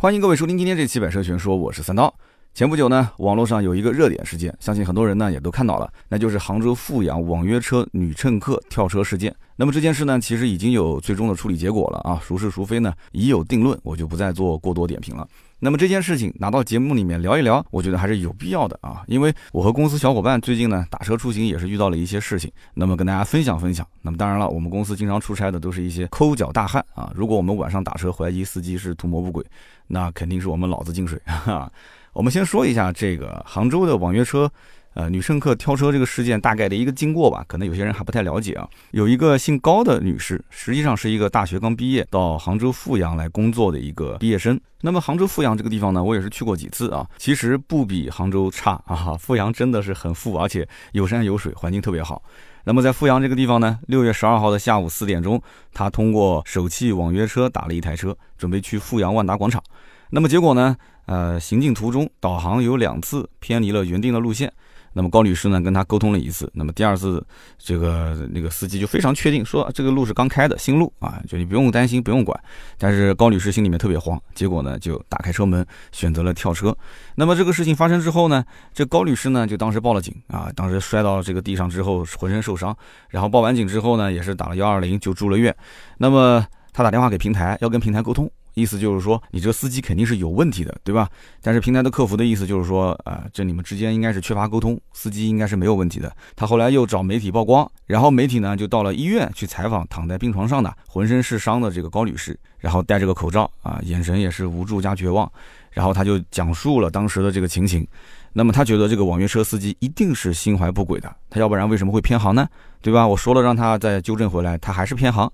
欢迎各位收听今天这期《百车全说》，我是三刀。前不久呢，网络上有一个热点事件，相信很多人呢也都看到了，那就是杭州富阳网约车女乘客跳车事件。那么这件事呢，其实已经有最终的处理结果了啊，孰是孰非呢，已有定论，我就不再做过多点评了。那么这件事情拿到节目里面聊一聊，我觉得还是有必要的啊，因为我和公司小伙伴最近呢打车出行也是遇到了一些事情，那么跟大家分享分享。那么当然了，我们公司经常出差的都是一些抠脚大汉啊，如果我们晚上打车怀疑司机是图谋不轨，那肯定是我们脑子进水 哈。我们先说一下这个杭州的网约车，呃，女乘客跳车这个事件大概的一个经过吧，可能有些人还不太了解啊。有一个姓高的女士，实际上是一个大学刚毕业到杭州富阳来工作的一个毕业生。那么杭州富阳这个地方呢，我也是去过几次啊，其实不比杭州差啊。富阳真的是很富，而且有山有水，环境特别好。那么在阜阳这个地方呢，六月十二号的下午四点钟，他通过首汽网约车打了一台车，准备去阜阳万达广场。那么结果呢？呃，行进途中，导航有两次偏离了原定的路线。那么高女士呢，跟他沟通了一次。那么第二次，这个那个司机就非常确定说，这个路是刚开的新路啊，就你不用担心，不用管。但是高女士心里面特别慌，结果呢，就打开车门，选择了跳车。那么这个事情发生之后呢，这高女士呢，就当时报了警啊，当时摔到这个地上之后，浑身受伤。然后报完警之后呢，也是打了幺二零就住了院。那么她打电话给平台，要跟平台沟通。意思就是说，你这个司机肯定是有问题的，对吧？但是平台的客服的意思就是说，啊，这你们之间应该是缺乏沟通，司机应该是没有问题的。他后来又找媒体曝光，然后媒体呢就到了医院去采访躺在病床上的浑身是伤的这个高女士，然后戴着个口罩啊，眼神也是无助加绝望，然后他就讲述了当时的这个情形。那么他觉得这个网约车司机一定是心怀不轨的，他要不然为什么会偏航呢？对吧？我说了让他再纠正回来，他还是偏航，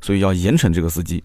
所以要严惩这个司机。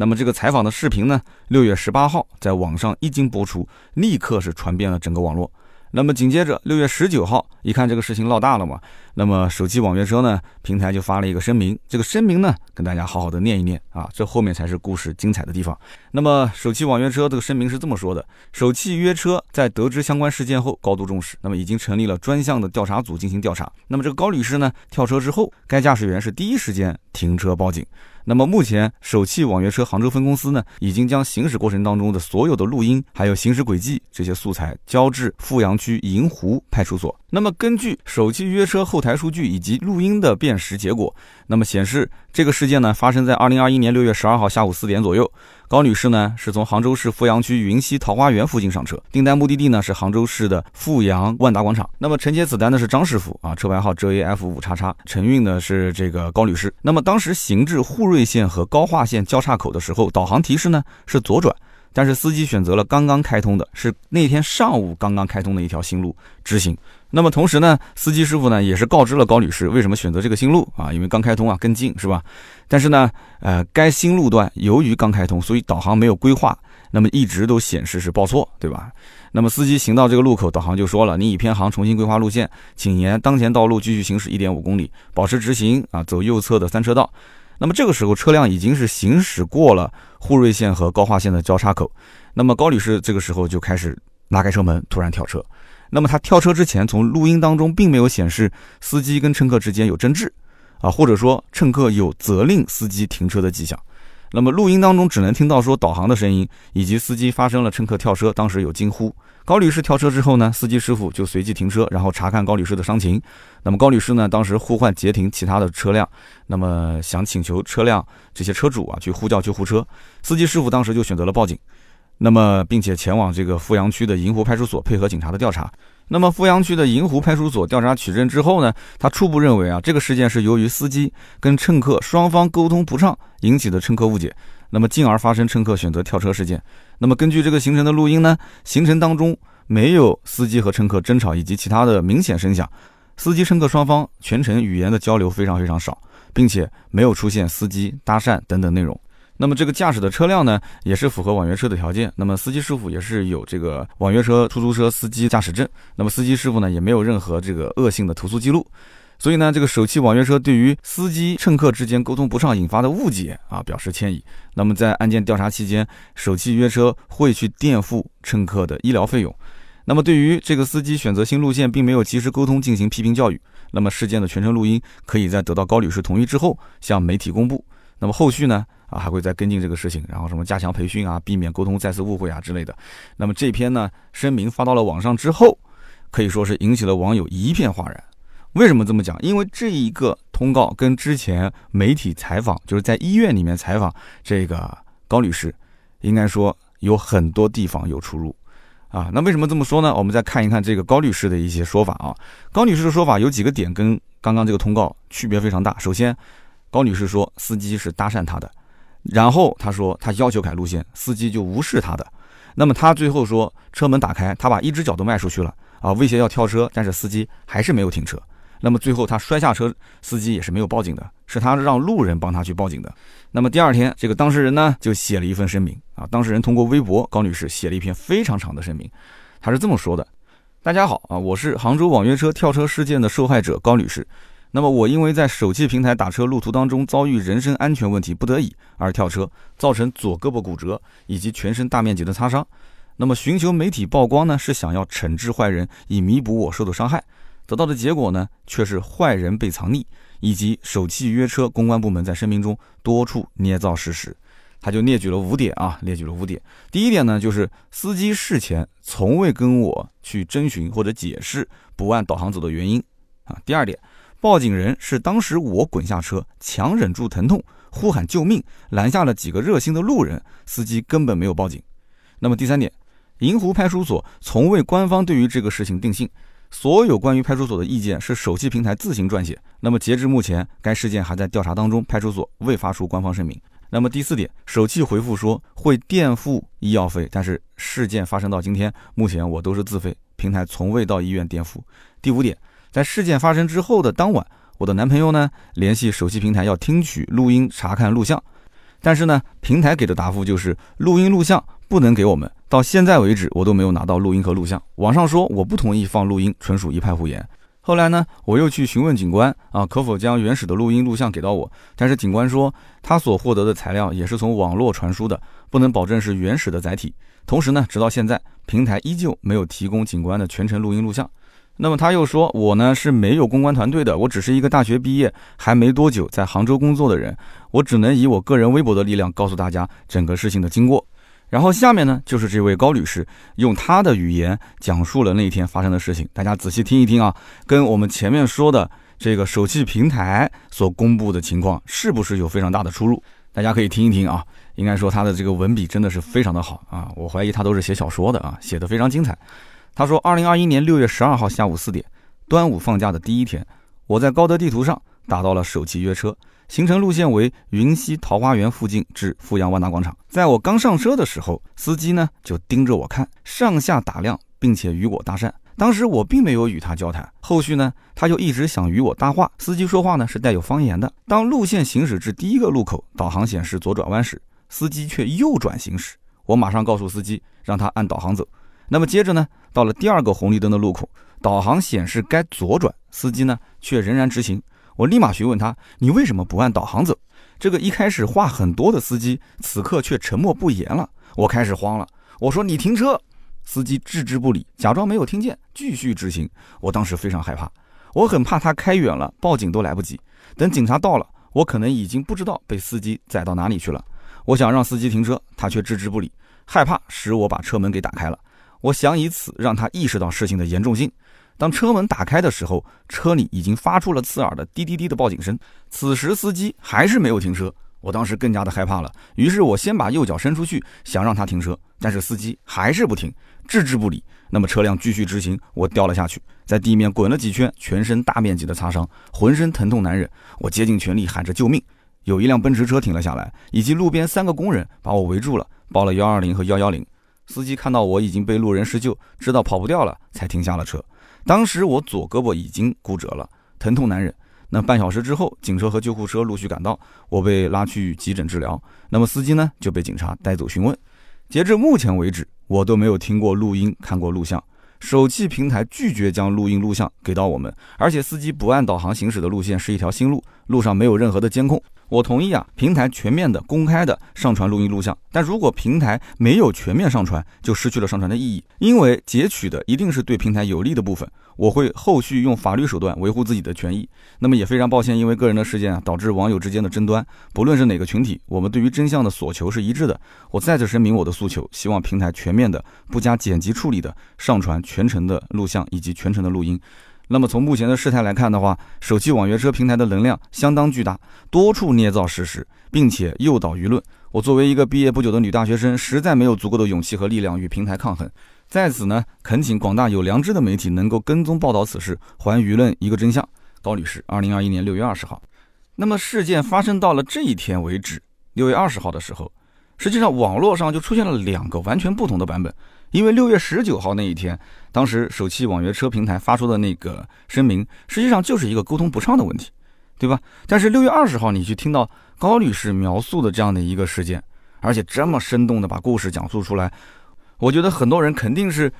那么这个采访的视频呢，六月十八号在网上一经播出，立刻是传遍了整个网络。那么紧接着六月十九号，一看这个事情闹大了嘛，那么首汽网约车呢平台就发了一个声明，这个声明呢跟大家好好的念一念啊，这后面才是故事精彩的地方。那么首汽网约车这个声明是这么说的：首汽约车在得知相关事件后高度重视，那么已经成立了专项的调查组进行调查。那么这个高女士呢跳车之后，该驾驶员是第一时间停车报警。那么目前，首汽网约车杭州分公司呢，已经将行驶过程当中的所有的录音，还有行驶轨迹这些素材交至富阳区银湖派出所。那么根据首汽约车后台数据以及录音的辨识结果，那么显示这个事件呢发生在二零二一年六月十二号下午四点左右。高女士呢是从杭州市富阳区云溪桃花源附近上车，订单目的地呢是杭州市的富阳万达广场。那么承接此单的是张师傅啊，车牌号 JAF 五叉叉，承运的是这个高女士。那么当时行至沪瑞线和高化线交叉口的时候，导航提示呢是左转，但是司机选择了刚刚开通的，是那天上午刚刚开通的一条新路直行。那么同时呢，司机师傅呢也是告知了高女士为什么选择这个新路啊，因为刚开通啊更近是吧？但是呢，呃，该新路段由于刚开通，所以导航没有规划，那么一直都显示是报错，对吧？那么司机行到这个路口，导航就说了，你已偏航，重新规划路线，请沿当前道路继续行驶一点五公里，保持直行啊，走右侧的三车道。那么这个时候车辆已经是行驶过了沪瑞线和高化线的交叉口，那么高女士这个时候就开始拉开车门，突然跳车。那么他跳车之前，从录音当中并没有显示司机跟乘客之间有争执，啊，或者说乘客有责令司机停车的迹象。那么录音当中只能听到说导航的声音，以及司机发生了乘客跳车，当时有惊呼。高女士跳车之后呢，司机师傅就随即停车，然后查看高女士的伤情。那么高女士呢，当时呼唤截停其他的车辆，那么想请求车辆这些车主啊去呼叫救护车。司机师傅当时就选择了报警。那么，并且前往这个富阳区的银湖派出所配合警察的调查。那么，富阳区的银湖派出所调查取证之后呢，他初步认为啊，这个事件是由于司机跟乘客双方沟通不畅引起的乘客误解，那么进而发生乘客选择跳车事件。那么，根据这个行程的录音呢，行程当中没有司机和乘客争吵以及其他的明显声响，司机乘客双方全程语言的交流非常非常少，并且没有出现司机搭讪等等内容。那么这个驾驶的车辆呢，也是符合网约车的条件。那么司机师傅也是有这个网约车出租车司机驾驶证。那么司机师傅呢，也没有任何这个恶性的投诉记录。所以呢，这个首汽网约车对于司机乘客之间沟通不畅引发的误解啊，表示歉意。那么在案件调查期间，首汽约车会去垫付乘客的医疗费用。那么对于这个司机选择新路线并没有及时沟通进行批评教育，那么事件的全程录音可以在得到高女士同意之后向媒体公布。那么后续呢啊还会再跟进这个事情，然后什么加强培训啊，避免沟通再次误会啊之类的。那么这篇呢声明发到了网上之后，可以说是引起了网友一片哗然。为什么这么讲？因为这一个通告跟之前媒体采访，就是在医院里面采访这个高女士，应该说有很多地方有出入。啊，那为什么这么说呢？我们再看一看这个高律师的一些说法啊。高女士的说法有几个点跟刚刚这个通告区别非常大。首先，高女士说司机是搭讪她的，然后他说他要求改路线，司机就无视他的。那么他最后说车门打开，他把一只脚都迈出去了啊，威胁要跳车，但是司机还是没有停车。那么最后他摔下车，司机也是没有报警的，是他让路人帮他去报警的。那么第二天，这个当事人呢就写了一份声明啊。当事人通过微博，高女士写了一篇非常长的声明。她是这么说的：“大家好啊，我是杭州网约车跳车事件的受害者高女士。那么我因为在手机平台打车路途当中遭遇人身安全问题，不得已而跳车，造成左胳膊骨折以及全身大面积的擦伤。那么寻求媒体曝光呢，是想要惩治坏人，以弥补我受的伤害。得到的结果呢，却是坏人被藏匿。”以及首汽约车公关部门在声明中多处捏造事实，他就列举了五点啊，列举了五点。第一点呢，就是司机事前从未跟我去征询或者解释不按导航走的原因啊。第二点，报警人是当时我滚下车，强忍住疼痛，呼喊救命，拦下了几个热心的路人，司机根本没有报警。那么第三点，银湖派出所从未官方对于这个事情定性。所有关于派出所的意见是手机平台自行撰写。那么截至目前，该事件还在调查当中，派出所未发出官方声明。那么第四点，手气回复说会垫付医药费，但是事件发生到今天，目前我都是自费，平台从未到医院垫付。第五点，在事件发生之后的当晚，我的男朋友呢联系手机平台要听取录音、查看录像，但是呢，平台给的答复就是录音录像不能给我们。到现在为止，我都没有拿到录音和录像。网上说我不同意放录音，纯属一派胡言。后来呢，我又去询问警官啊，可否将原始的录音录像给到我？但是警官说他所获得的材料也是从网络传输的，不能保证是原始的载体。同时呢，直到现在，平台依旧没有提供警官的全程录音录像。那么他又说我呢是没有公关团队的，我只是一个大学毕业还没多久在杭州工作的人，我只能以我个人微博的力量告诉大家整个事情的经过。然后下面呢，就是这位高女士用她的语言讲述了那天发生的事情，大家仔细听一听啊，跟我们前面说的这个手气平台所公布的情况是不是有非常大的出入？大家可以听一听啊，应该说她的这个文笔真的是非常的好啊，我怀疑她都是写小说的啊，写的非常精彩。他说，二零二一年六月十二号下午四点，端午放假的第一天，我在高德地图上打到了首汽约车。行程路线为云溪桃花源附近至富阳万达广场。在我刚上车的时候，司机呢就盯着我看，上下打量，并且与我搭讪。当时我并没有与他交谈，后续呢他就一直想与我搭话。司机说话呢是带有方言的。当路线行驶至第一个路口，导航显示左转弯时，司机却右转行驶。我马上告诉司机，让他按导航走。那么接着呢，到了第二个红绿灯的路口，导航显示该左转，司机呢却仍然直行。我立马询问他：“你为什么不按导航走？”这个一开始话很多的司机，此刻却沉默不言了。我开始慌了，我说：“你停车！”司机置之不理，假装没有听见，继续直行。我当时非常害怕，我很怕他开远了，报警都来不及。等警察到了，我可能已经不知道被司机载到哪里去了。我想让司机停车，他却置之不理，害怕使我把车门给打开了。我想以此让他意识到事情的严重性。当车门打开的时候，车里已经发出了刺耳的滴滴滴的报警声。此时司机还是没有停车，我当时更加的害怕了。于是我先把右脚伸出去，想让他停车，但是司机还是不停，置之不理。那么车辆继续直行，我掉了下去，在地面滚了几圈，全身大面积的擦伤，浑身疼痛难忍。我竭尽全力喊着救命。有一辆奔驰车停了下来，以及路边三个工人把我围住了，报了幺二零和幺幺零。司机看到我已经被路人施救，知道跑不掉了，才停下了车。当时我左胳膊已经骨折了，疼痛难忍。那半小时之后，警车和救护车陆续赶到，我被拉去急诊治疗。那么司机呢，就被警察带走询问。截至目前为止，我都没有听过录音，看过录像。手机平台拒绝将录音录像给到我们，而且司机不按导航行驶的路线是一条新路，路上没有任何的监控。我同意啊，平台全面的、公开的上传录音录像。但如果平台没有全面上传，就失去了上传的意义，因为截取的一定是对平台有利的部分。我会后续用法律手段维护自己的权益。那么也非常抱歉，因为个人的事件啊，导致网友之间的争端。不论是哪个群体，我们对于真相的所求是一致的。我再次声明我的诉求，希望平台全面的、不加剪辑处理的上传全程的录像以及全程的录音。那么从目前的事态来看的话，首汽网约车平台的能量相当巨大，多处捏造事实，并且诱导舆论。我作为一个毕业不久的女大学生，实在没有足够的勇气和力量与平台抗衡。在此呢，恳请广大有良知的媒体能够跟踪报道此事，还舆论一个真相。高女士，二零二一年六月二十号。那么事件发生到了这一天为止，六月二十号的时候，实际上网络上就出现了两个完全不同的版本。因为六月十九号那一天，当时首汽网约车平台发出的那个声明，实际上就是一个沟通不畅的问题，对吧？但是六月二十号，你去听到高女士描述的这样的一个事件，而且这么生动的把故事讲述出来，我觉得很多人肯定是，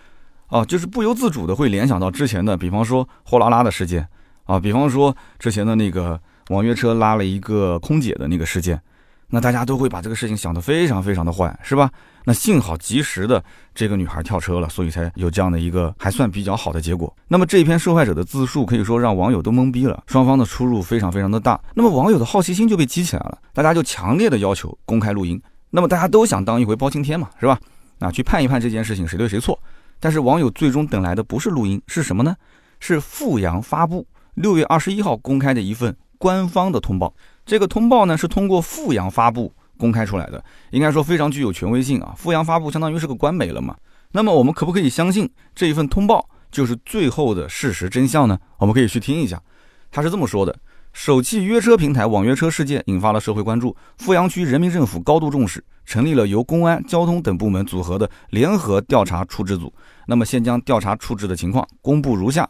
啊，就是不由自主的会联想到之前的，比方说货拉拉的事件，啊，比方说之前的那个网约车拉了一个空姐的那个事件。那大家都会把这个事情想得非常非常的坏，是吧？那幸好及时的这个女孩跳车了，所以才有这样的一个还算比较好的结果。那么这篇受害者的自述可以说让网友都懵逼了，双方的出入非常非常的大。那么网友的好奇心就被激起来了，大家就强烈的要求公开录音。那么大家都想当一回包青天嘛，是吧？啊，去判一判这件事情谁对谁错。但是网友最终等来的不是录音，是什么呢？是富阳发布六月二十一号公开的一份官方的通报。这个通报呢是通过富阳发布公开出来的，应该说非常具有权威性啊。富阳发布相当于是个官媒了嘛。那么我们可不可以相信这一份通报就是最后的事实真相呢？我们可以去听一下，他是这么说的：首汽约车平台网约车事件引发了社会关注，富阳区人民政府高度重视，成立了由公安、交通等部门组合的联合调查处置组。那么先将调查处置的情况公布如下：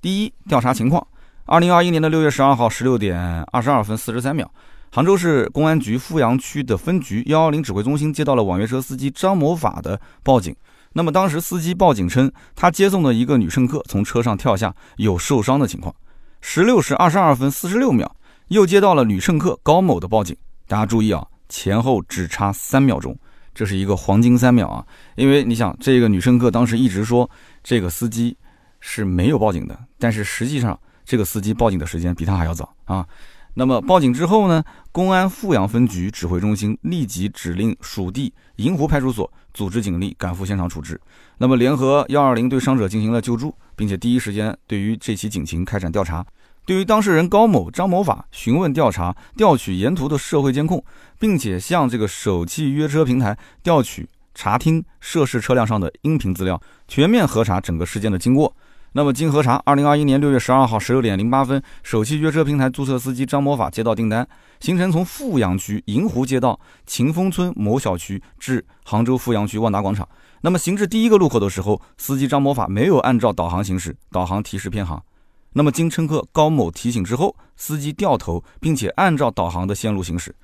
第一，调查情况。二零二一年的六月十二号十六点二十二分四十三秒，杭州市公安局富阳区的分局幺幺零指挥中心接到了网约车司机张某法的报警。那么当时司机报警称，他接送的一个女乘客从车上跳下，有受伤的情况。十六时二十二分四十六秒，又接到了女乘客高某的报警。大家注意啊，前后只差三秒钟，这是一个黄金三秒啊！因为你想，这个女乘客当时一直说这个司机是没有报警的，但是实际上。这个司机报警的时间比他还要早啊！那么报警之后呢？公安富阳分局指挥中心立即指令属地银湖派出所组织警力赶赴现场处置。那么联合幺二零对伤者进行了救助，并且第一时间对于这起警情开展调查。对于当事人高某、张某法询问调查，调取沿途的社会监控，并且向这个首汽约车平台调取查听涉事车辆上的音频资料，全面核查整个事件的经过。那么经核查，二零二一年六月十二号十六点零八分，首汽约车平台注册司机张某法接到订单，行程从富阳区银湖街道秦峰村某小区至杭州富阳区万达广场。那么行至第一个路口的时候，司机张某法没有按照导航行驶，导航提示偏航。那么经乘客高某提醒之后，司机掉头，并且按照导航的线路行驶。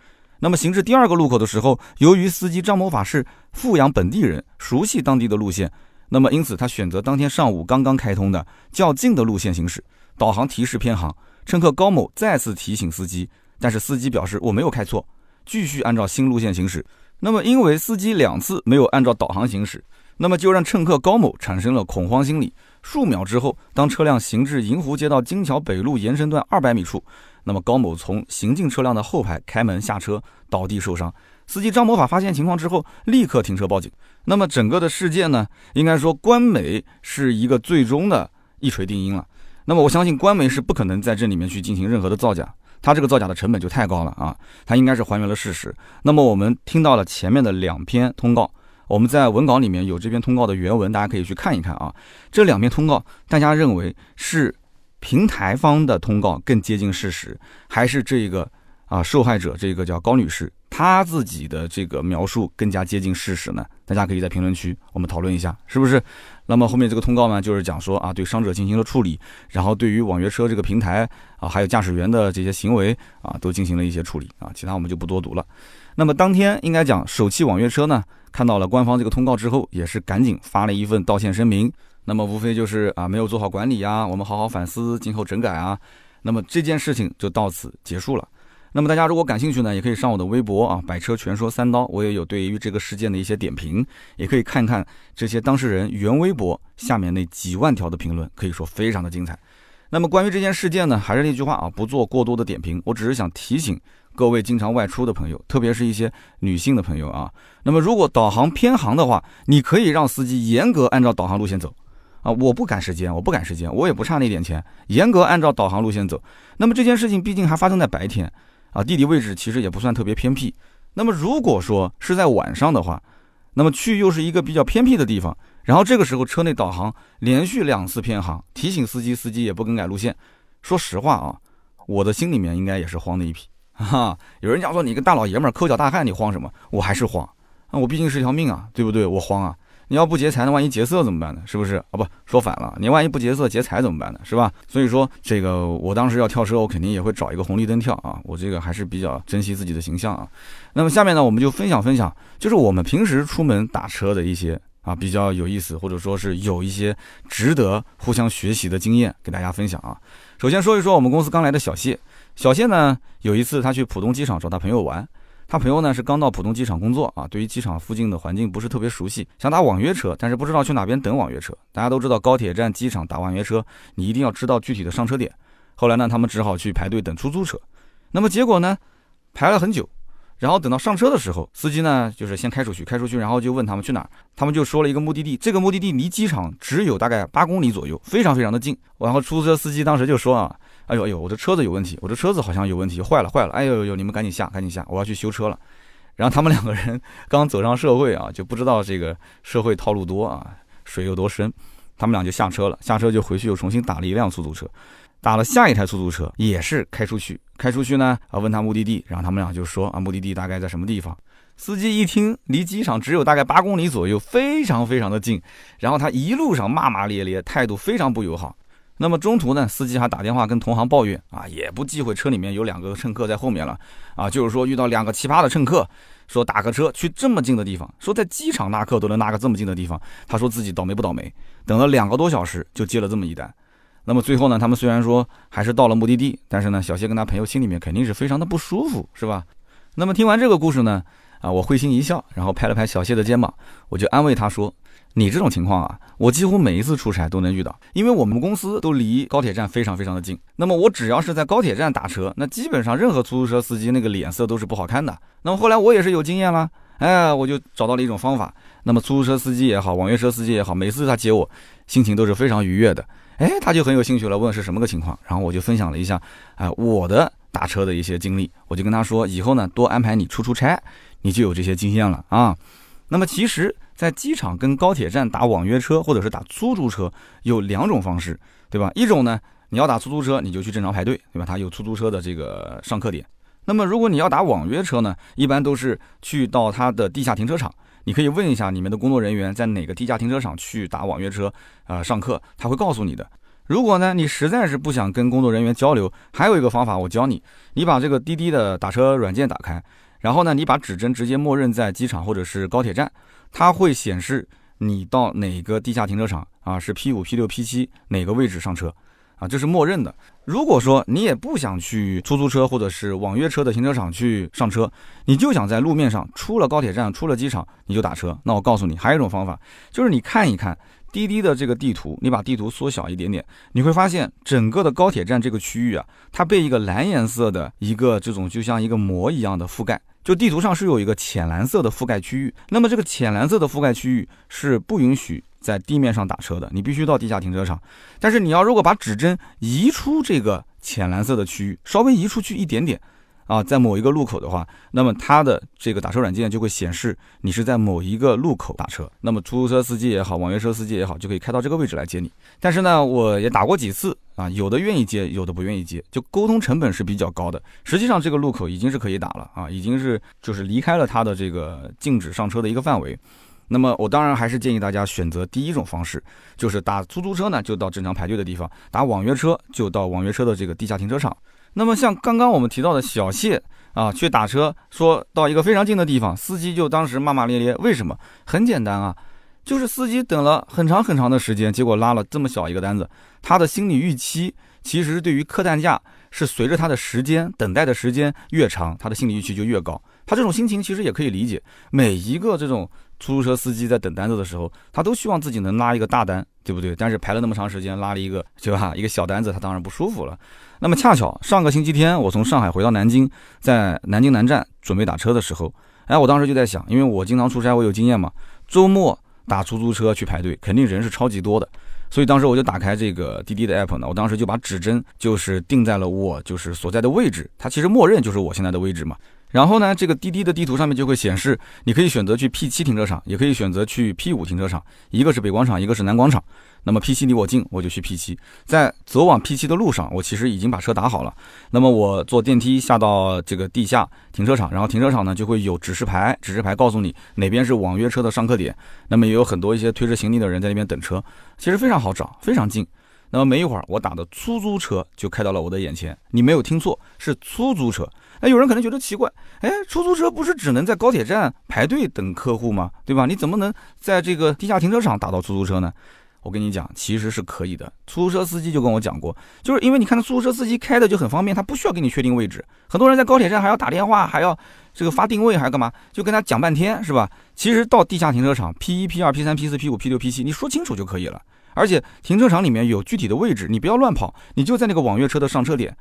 那么行至第二个路口的时候，由于司机张某法是富阳本地人，熟悉当地的路线。那么，因此他选择当天上午刚刚开通的较近的路线行驶，导航提示偏航。乘客高某再次提醒司机，但是司机表示我没有开错，继续按照新路线行驶。那么，因为司机两次没有按照导航行驶，那么就让乘客高某产生了恐慌心理。数秒之后，当车辆行至银湖街道金桥北路延伸段二百米处，那么高某从行进车辆的后排开门下车，倒地受伤。司机张某法发现情况之后，立刻停车报警。那么整个的事件呢，应该说官媒是一个最终的一锤定音了。那么我相信官媒是不可能在这里面去进行任何的造假，它这个造假的成本就太高了啊！它应该是还原了事实。那么我们听到了前面的两篇通告，我们在文稿里面有这篇通告的原文，大家可以去看一看啊。这两篇通告，大家认为是平台方的通告更接近事实，还是这个啊受害者这个叫高女士？他自己的这个描述更加接近事实呢？大家可以在评论区我们讨论一下，是不是？那么后面这个通告呢，就是讲说啊，对伤者进行了处理，然后对于网约车这个平台啊，还有驾驶员的这些行为啊，都进行了一些处理啊，其他我们就不多读了。那么当天应该讲，首汽网约车呢，看到了官方这个通告之后，也是赶紧发了一份道歉声明。那么无非就是啊，没有做好管理呀，我们好好反思，今后整改啊。那么这件事情就到此结束了。那么大家如果感兴趣呢，也可以上我的微博啊，百车全说三刀，我也有对于这个事件的一些点评，也可以看看这些当事人原微博下面那几万条的评论，可以说非常的精彩。那么关于这件事件呢，还是那句话啊，不做过多的点评，我只是想提醒各位经常外出的朋友，特别是一些女性的朋友啊。那么如果导航偏航的话，你可以让司机严格按照导航路线走啊，我不赶时间，我不赶时间，我也不差那点钱，严格按照导航路线走。那么这件事情毕竟还发生在白天。啊，地理位置其实也不算特别偏僻。那么如果说是在晚上的话，那么去又是一个比较偏僻的地方，然后这个时候车内导航连续两次偏航，提醒司机，司机也不更改路线。说实话啊，我的心里面应该也是慌的一批。哈，有人讲说你个大老爷们儿抠脚大汉，你慌什么？我还是慌啊，我毕竟是条命啊，对不对？我慌啊。你要不劫财，那万一劫色怎么办呢？是不是啊？不说反了，你万一不劫色劫财怎么办呢？是吧？所以说这个，我当时要跳车，我肯定也会找一个红绿灯跳啊。我这个还是比较珍惜自己的形象啊。那么下面呢，我们就分享分享，就是我们平时出门打车的一些啊比较有意思，或者说是有一些值得互相学习的经验，给大家分享啊。首先说一说我们公司刚来的小谢，小谢呢有一次他去浦东机场找他朋友玩。他朋友呢是刚到浦东机场工作啊，对于机场附近的环境不是特别熟悉，想打网约车，但是不知道去哪边等网约车。大家都知道高铁站、机场打网约车，你一定要知道具体的上车点。后来呢，他们只好去排队等出租车。那么结果呢，排了很久，然后等到上车的时候，司机呢就是先开出去，开出去，然后就问他们去哪儿，他们就说了一个目的地，这个目的地离机场只有大概八公里左右，非常非常的近。然后出租车司机当时就说啊。哎呦哎呦，我的车子有问题，我的车子好像有问题，坏了坏了！哎呦呦呦，你们赶紧下，赶紧下，我要去修车了。然后他们两个人刚走上社会啊，就不知道这个社会套路多啊，水有多深。他们俩就下车了，下车就回去又重新打了一辆出租车，打了下一台出租车，也是开出去，开出去呢啊，问他目的地，然后他们俩就说啊，目的地大概在什么地方。司机一听离机场只有大概八公里左右，非常非常的近，然后他一路上骂骂咧咧，态度非常不友好。那么中途呢，司机还打电话跟同行抱怨啊，也不忌讳车里面有两个乘客在后面了啊，就是说遇到两个奇葩的乘客，说打个车去这么近的地方，说在机场拉客都能拉个这么近的地方，他说自己倒霉不倒霉，等了两个多小时就接了这么一单。那么最后呢，他们虽然说还是到了目的地，但是呢，小谢跟他朋友心里面肯定是非常的不舒服，是吧？那么听完这个故事呢，啊，我会心一笑，然后拍了拍小谢的肩膀，我就安慰他说。你这种情况啊，我几乎每一次出差都能遇到，因为我们公司都离高铁站非常非常的近。那么我只要是在高铁站打车，那基本上任何出租车司机那个脸色都是不好看的。那么后来我也是有经验了，哎，我就找到了一种方法。那么出租车司机也好，网约车司机也好，每次他接我，心情都是非常愉悦的。哎，他就很有兴趣了，问是什么个情况。然后我就分享了一下，哎，我的打车的一些经历。我就跟他说，以后呢多安排你出出差，你就有这些经验了啊。那么其实。在机场跟高铁站打网约车或者是打出租车有两种方式，对吧？一种呢，你要打出租车，你就去正常排队，对吧？它有出租车的这个上客点。那么如果你要打网约车呢，一般都是去到它的地下停车场，你可以问一下你们的工作人员在哪个地下停车场去打网约车啊上课，他会告诉你的。如果呢你实在是不想跟工作人员交流，还有一个方法我教你，你把这个滴滴的打车软件打开，然后呢你把指针直接默认在机场或者是高铁站。它会显示你到哪个地下停车场啊？是 P 五、P 六、P 七哪个位置上车啊？这是默认的。如果说你也不想去出租车或者是网约车的停车场去上车，你就想在路面上出了高铁站、出了机场你就打车，那我告诉你，还有一种方法，就是你看一看滴滴的这个地图，你把地图缩小一点点，你会发现整个的高铁站这个区域啊，它被一个蓝颜色的一个这种就像一个膜一样的覆盖。就地图上是有一个浅蓝色的覆盖区域，那么这个浅蓝色的覆盖区域是不允许在地面上打车的，你必须到地下停车场。但是你要如果把指针移出这个浅蓝色的区域，稍微移出去一点点。啊，在某一个路口的话，那么它的这个打车软件就会显示你是在某一个路口打车。那么出租车司机也好，网约车司机也好，就可以开到这个位置来接你。但是呢，我也打过几次啊，有的愿意接，有的不愿意接，就沟通成本是比较高的。实际上这个路口已经是可以打了啊，已经是就是离开了它的这个禁止上车的一个范围。那么我当然还是建议大家选择第一种方式，就是打出租车呢就到正常排队的地方，打网约车就到网约车的这个地下停车场。那么像刚刚我们提到的小谢啊，去打车，说到一个非常近的地方，司机就当时骂骂咧咧。为什么？很简单啊，就是司机等了很长很长的时间，结果拉了这么小一个单子，他的心理预期其实对于客单价是随着他的时间等待的时间越长，他的心理预期就越高。他这种心情其实也可以理解。每一个这种出租车司机在等单子的时候，他都希望自己能拉一个大单，对不对？但是排了那么长时间，拉了一个，对吧？一个小单子，他当然不舒服了。那么恰巧上个星期天，我从上海回到南京，在南京南站准备打车的时候，哎，我当时就在想，因为我经常出差，我有经验嘛，周末打出租车去排队，肯定人是超级多的。所以当时我就打开这个滴滴的 app 呢，我当时就把指针就是定在了我就是所在的位置，它其实默认就是我现在的位置嘛。然后呢，这个滴滴的地图上面就会显示，你可以选择去 P 七停车场，也可以选择去 P 五停车场，一个是北广场，一个是南广场。那么 P 七离我近，我就去 P 七。在走往 P 七的路上，我其实已经把车打好了。那么我坐电梯下到这个地下停车场，然后停车场呢就会有指示牌，指示牌告诉你哪边是网约车的上客点。那么也有很多一些推着行李的人在那边等车，其实非常好找，非常近。那么没一会儿，我打的出租车就开到了我的眼前。你没有听错，是出租车。哎，有人可能觉得奇怪，哎，出租车不是只能在高铁站排队等客户吗？对吧？你怎么能在这个地下停车场打到出租车呢？我跟你讲，其实是可以的。出租车司机就跟我讲过，就是因为你看，出租车司机开的就很方便，他不需要给你确定位置。很多人在高铁站还要打电话，还要这个发定位，还要干嘛？就跟他讲半天，是吧？其实到地下停车场，P 一、P 二、P 三、P 四、P 五、P 六、P 七，你说清楚就可以了。而且停车场里面有具体的位置，你不要乱跑，你就在那个网约车的上车点。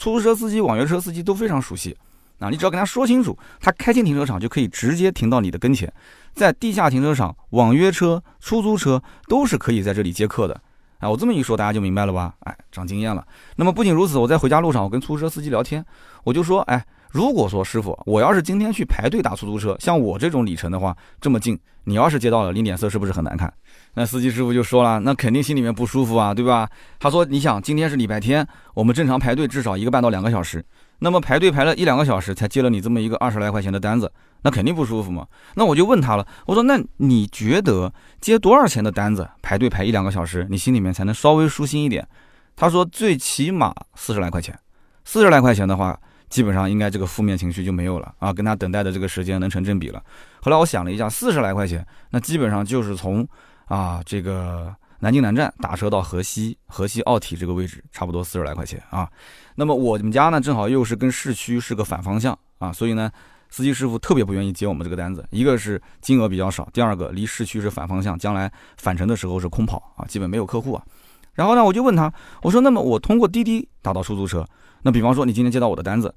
出租车司机、网约车司机都非常熟悉。啊，你只要跟他说清楚，他开进停车场就可以直接停到你的跟前，在地下停车场，网约车、出租车都是可以在这里接客的。哎，我这么一说，大家就明白了吧？哎，长经验了。那么不仅如此，我在回家路上，我跟出租车司机聊天，我就说，哎，如果说师傅，我要是今天去排队打出租车，像我这种里程的话，这么近，你要是接到了，你脸色是不是很难看？那司机师傅就说了，那肯定心里面不舒服啊，对吧？他说，你想，今天是礼拜天，我们正常排队至少一个半到两个小时。那么排队排了一两个小时才接了你这么一个二十来块钱的单子，那肯定不舒服嘛。那我就问他了，我说那你觉得接多少钱的单子排队排一两个小时，你心里面才能稍微舒心一点？他说最起码四十来块钱，四十来块钱的话，基本上应该这个负面情绪就没有了啊，跟他等待的这个时间能成正比了。后来我想了一下，四十来块钱，那基本上就是从啊这个。南京南站打车到河西，河西奥体这个位置差不多四十来块钱啊。那么我们家呢，正好又是跟市区是个反方向啊，所以呢，司机师傅特别不愿意接我们这个单子。一个是金额比较少，第二个离市区是反方向，将来返程的时候是空跑啊，基本没有客户啊。然后呢，我就问他，我说那么我通过滴滴打到出租车，那比方说你今天接到我的单子，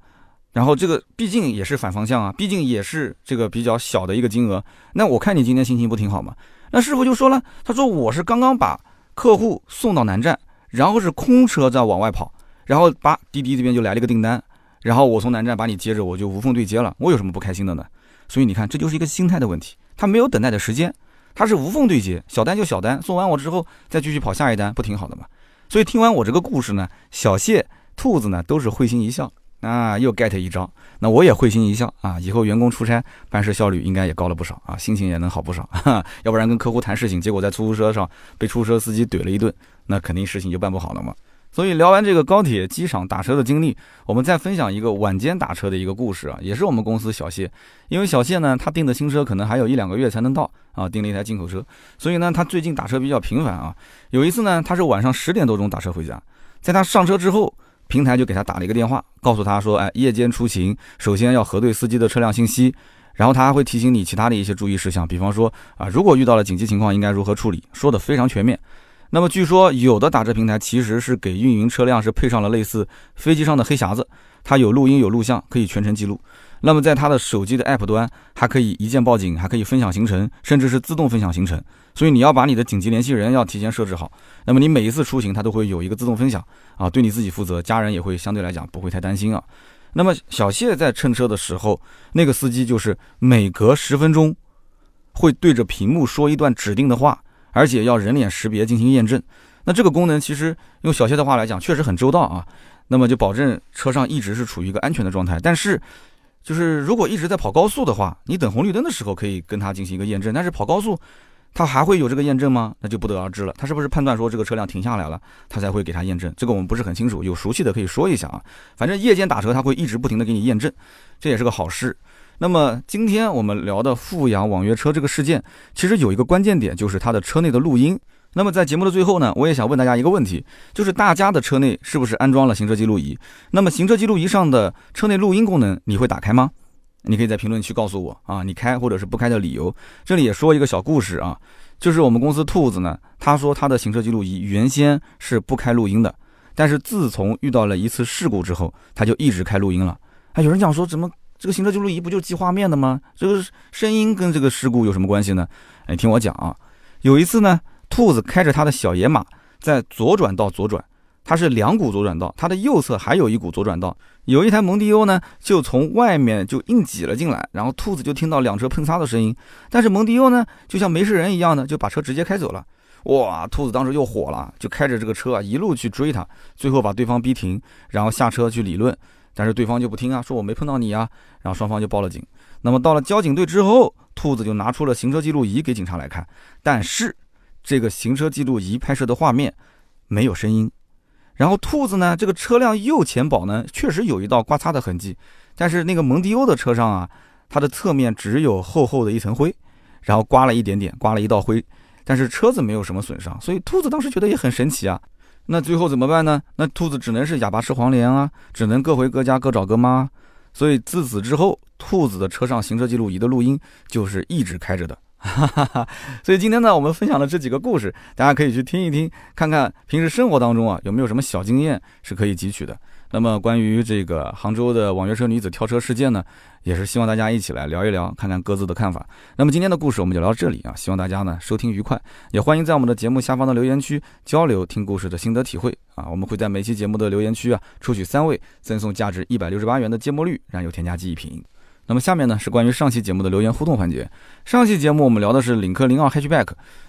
然后这个毕竟也是反方向啊，毕竟也是这个比较小的一个金额，那我看你今天心情不挺好吗？那师傅就说了，他说我是刚刚把客户送到南站，然后是空车在往外跑，然后把滴滴这边就来了一个订单，然后我从南站把你接着，我就无缝对接了，我有什么不开心的呢？所以你看，这就是一个心态的问题，他没有等待的时间，他是无缝对接，小单就小单，送完我之后再继续跑下一单，不挺好的吗？所以听完我这个故事呢，小谢、兔子呢都是会心一笑。啊，又 get 一招，那我也会心一笑啊！以后员工出差办事效率应该也高了不少啊，心情也能好不少。要不然跟客户谈事情，结果在出租车上被出租车司机怼了一顿，那肯定事情就办不好了嘛。所以聊完这个高铁、机场打车的经历，我们再分享一个晚间打车的一个故事啊，也是我们公司小谢。因为小谢呢，他订的新车可能还有一两个月才能到啊，订了一台进口车，所以呢，他最近打车比较频繁啊。有一次呢，他是晚上十点多钟打车回家，在他上车之后。平台就给他打了一个电话，告诉他说：“哎，夜间出行，首先要核对司机的车辆信息，然后他还会提醒你其他的一些注意事项，比方说啊，如果遇到了紧急情况应该如何处理，说的非常全面。那么据说有的打车平台其实是给运营车辆是配上了类似飞机上的黑匣子，它有录音有录像，可以全程记录。”那么在他的手机的 App 端，还可以一键报警，还可以分享行程，甚至是自动分享行程。所以你要把你的紧急联系人要提前设置好。那么你每一次出行，它都会有一个自动分享啊，对你自己负责，家人也会相对来讲不会太担心啊。那么小谢在乘车的时候，那个司机就是每隔十分钟会对着屏幕说一段指定的话，而且要人脸识别进行验证。那这个功能其实用小谢的话来讲，确实很周到啊。那么就保证车上一直是处于一个安全的状态，但是。就是如果一直在跑高速的话，你等红绿灯的时候可以跟他进行一个验证，但是跑高速，他还会有这个验证吗？那就不得而知了。他是不是判断说这个车辆停下来了，他才会给他验证？这个我们不是很清楚，有熟悉的可以说一下啊。反正夜间打车他会一直不停的给你验证，这也是个好事。那么今天我们聊的富阳网约车这个事件，其实有一个关键点，就是它的车内的录音。那么在节目的最后呢，我也想问大家一个问题，就是大家的车内是不是安装了行车记录仪？那么行车记录仪上的车内录音功能你会打开吗？你可以在评论区告诉我啊，你开或者是不开的理由。这里也说一个小故事啊，就是我们公司兔子呢，他说他的行车记录仪原先是不开录音的，但是自从遇到了一次事故之后，他就一直开录音了。还有人讲说，怎么这个行车记录仪不就记画面的吗？这个声音跟这个事故有什么关系呢？哎，听我讲啊，有一次呢。兔子开着他的小野马在左转道左转，它是两股左转道，它的右侧还有一股左转道。有一台蒙迪欧呢，就从外面就硬挤了进来，然后兔子就听到两车碰擦的声音，但是蒙迪欧呢，就像没事人一样的就把车直接开走了。哇，兔子当时又火了，就开着这个车啊一路去追他，最后把对方逼停，然后下车去理论，但是对方就不听啊，说我没碰到你啊，然后双方就报了警。那么到了交警队之后，兔子就拿出了行车记录仪给警察来看，但是。这个行车记录仪拍摄的画面没有声音，然后兔子呢，这个车辆右前保呢确实有一道刮擦的痕迹，但是那个蒙迪欧的车上啊，它的侧面只有厚厚的一层灰，然后刮了一点点，刮了一道灰，但是车子没有什么损伤，所以兔子当时觉得也很神奇啊。那最后怎么办呢？那兔子只能是哑巴吃黄连啊，只能各回各家各找各妈。所以自此之后，兔子的车上行车记录仪的录音就是一直开着的。哈哈哈，所以今天呢，我们分享的这几个故事，大家可以去听一听，看看平时生活当中啊有没有什么小经验是可以汲取的。那么关于这个杭州的网约车女子跳车事件呢，也是希望大家一起来聊一聊，看看各自的看法。那么今天的故事我们就聊到这里啊，希望大家呢收听愉快，也欢迎在我们的节目下方的留言区交流听故事的心得体会啊。我们会在每期节目的留言区啊抽取三位，赠送价值一百六十八元的芥末绿燃油添加剂一瓶。那么下面呢是关于上期节目的留言互动环节。上期节目我们聊的是领克零二 Hatchback，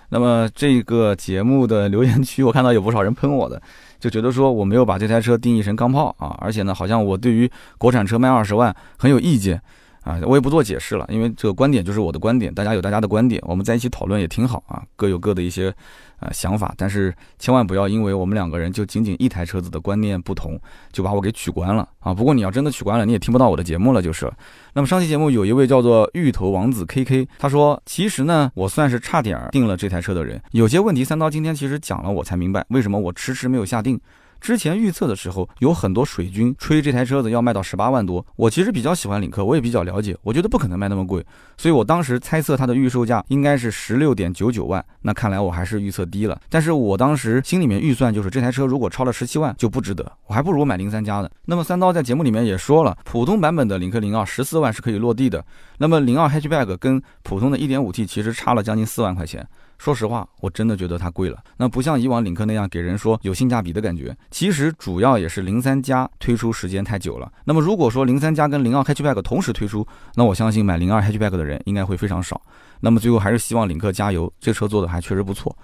那么这个节目的留言区我看到有不少人喷我的，就觉得说我没有把这台车定义成钢炮啊，而且呢好像我对于国产车卖二十万很有意见啊，我也不做解释了，因为这个观点就是我的观点，大家有大家的观点，我们在一起讨论也挺好啊，各有各的一些。呃，想法，但是千万不要因为我们两个人就仅仅一台车子的观念不同，就把我给取关了啊！不过你要真的取关了，你也听不到我的节目了，就是。那么上期节目有一位叫做芋头王子 KK，他说，其实呢，我算是差点定了这台车的人，有些问题三刀今天其实讲了，我才明白为什么我迟迟没有下定。之前预测的时候，有很多水军吹这台车子要卖到十八万多。我其实比较喜欢领克，我也比较了解，我觉得不可能卖那么贵，所以我当时猜测它的预售价应该是十六点九九万。那看来我还是预测低了。但是我当时心里面预算就是这台车如果超了十七万就不值得，我还不如买零三加的。那么三刀在节目里面也说了，普通版本的领克零二十四万是可以落地的。那么零二 Hatchback 跟普通的一点五 T 其实差了将近四万块钱。说实话，我真的觉得它贵了。那不像以往领克那样给人说有性价比的感觉。其实主要也是零三加推出时间太久了。那么如果说零三加跟零二 Hatchback 同时推出，那我相信买零二 Hatchback 的人应该会非常少。那么最后还是希望领克加油，这车做的还确实不错。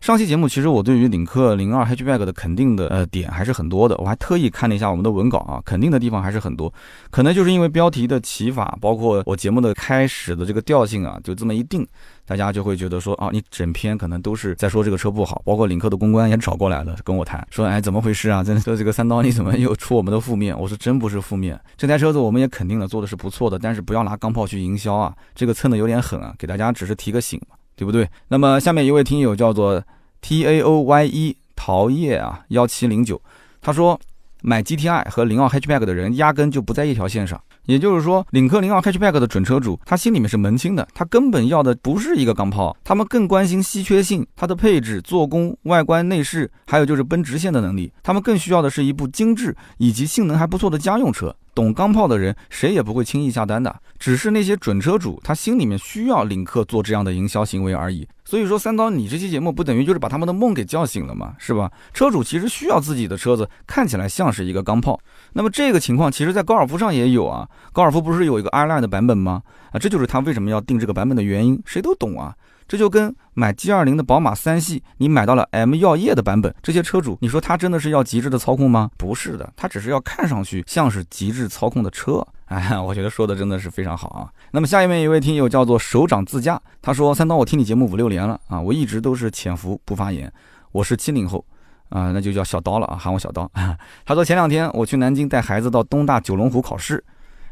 上期节目其实我对于领克零二 Hatchback 的肯定的呃点还是很多的，我还特意看了一下我们的文稿啊，肯定的地方还是很多。可能就是因为标题的起法，包括我节目的开始的这个调性啊，就这么一定。大家就会觉得说啊，你整篇可能都是在说这个车不好，包括领克的公关也找过来了跟我谈，说哎怎么回事啊？真的说这个三刀你怎么又出我们的负面？我说真不是负面，这台车子我们也肯定了做的是不错的，但是不要拿钢炮去营销啊，这个蹭的有点狠啊，给大家只是提个醒嘛，对不对？那么下面一位听友叫做 T A O Y E 陶叶啊幺七零九，他说买 G T I 和零二 Hatchback 的人压根就不在一条线上。也就是说，领克零二 Hatchback 的准车主，他心里面是门清的，他根本要的不是一个钢炮，他们更关心稀缺性、它的配置、做工、外观、内饰，还有就是奔直线的能力，他们更需要的是一部精致以及性能还不错的家用车。懂钢炮的人，谁也不会轻易下单的。只是那些准车主，他心里面需要领克做这样的营销行为而已。所以说，三刀，你这期节目不等于就是把他们的梦给叫醒了吗？是吧？车主其实需要自己的车子看起来像是一个钢炮。那么这个情况，其实在高尔夫上也有啊。高尔夫不是有一个 II 的版本吗？啊，这就是他为什么要定这个版本的原因。谁都懂啊。这就跟买 G 二零的宝马三系，你买到了 M 耀夜的版本，这些车主，你说他真的是要极致的操控吗？不是的，他只是要看上去像是极致操控的车。哎，我觉得说的真的是非常好啊。那么下面一位听友叫做首长自驾，他说：三刀，我听你节目五六年了啊，我一直都是潜伏不发言。我是七零后啊，那就叫小刀了啊，喊我小刀。他说前两天我去南京带孩子到东大九龙湖考试。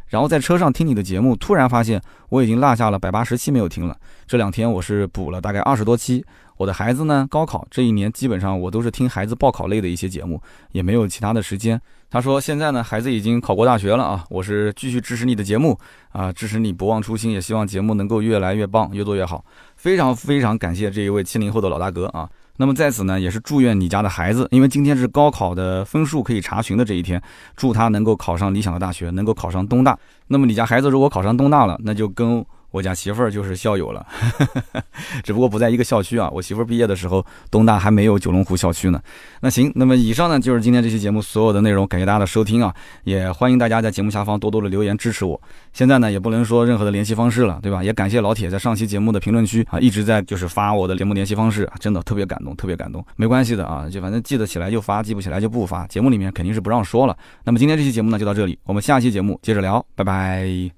然后在车上听你的节目，突然发现我已经落下了百八十期没有听了。这两天我是补了大概二十多期，我的孩子呢，高考这一年基本上我都是听孩子报考类的一些节目，也没有其他的时间。他说现在呢，孩子已经考过大学了啊，我是继续支持你的节目啊，支持你不忘初心，也希望节目能够越来越棒，越做越好。非常非常感谢这一位七零后的老大哥啊。那么在此呢，也是祝愿你家的孩子，因为今天是高考的分数可以查询的这一天，祝他能够考上理想的大学，能够考上东大。那么你家孩子如果考上东大了，那就跟。我家媳妇儿就是校友了，只不过不在一个校区啊。我媳妇儿毕业的时候，东大还没有九龙湖校区呢。那行，那么以上呢就是今天这期节目所有的内容，感谢大家的收听啊，也欢迎大家在节目下方多多的留言支持我。现在呢也不能说任何的联系方式了，对吧？也感谢老铁在上期节目的评论区啊一直在就是发我的节目联系方式，啊真的特别感动，特别感动。没关系的啊，就反正记得起来就发，记不起来就不发。节目里面肯定是不让说了。那么今天这期节目呢就到这里，我们下期节目接着聊，拜拜。